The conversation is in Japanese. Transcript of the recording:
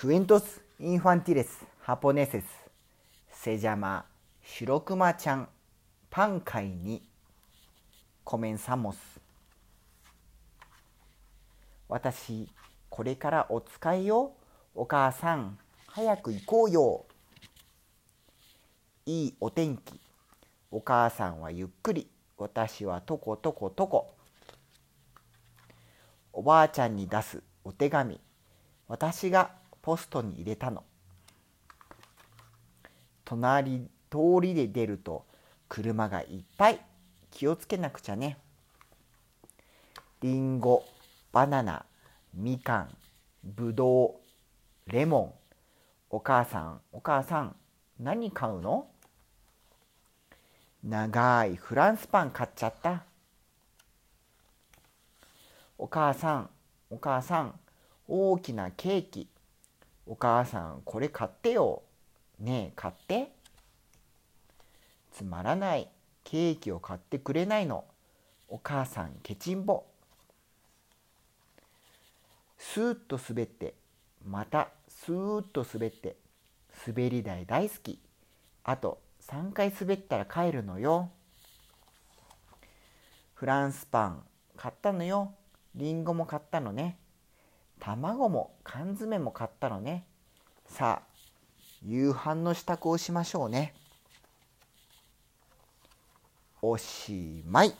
Cuentos infantiles japoneses se llama 白熊ちゃんパン会に comenzamos 私これからお使いよ。お母さん早く行こうよ。いいお天気。お母さんはゆっくり。私はとことことこ。おばあちゃんに出すお手紙。私がポストに入れたの。隣通りで出ると車がいっぱい気をつけなくちゃね。りんごバナナみかんぶどうレモン。お母さんお母さん何買うの？長いフランスパン買っちゃった。お母さんお母さん大きなケーキ。お母さんこれ買ってよ。ねえ買って。つまらない。ケーキを買ってくれないの。お母さんケチンボ。スーッと滑って。またスーッと滑って。滑り台大好き。あと3回滑ったら帰るのよ。フランスパン買ったのよ。りんごも買ったのね。卵も缶詰も買ったのね。さあ夕飯の支度をしましょうね。おしまい。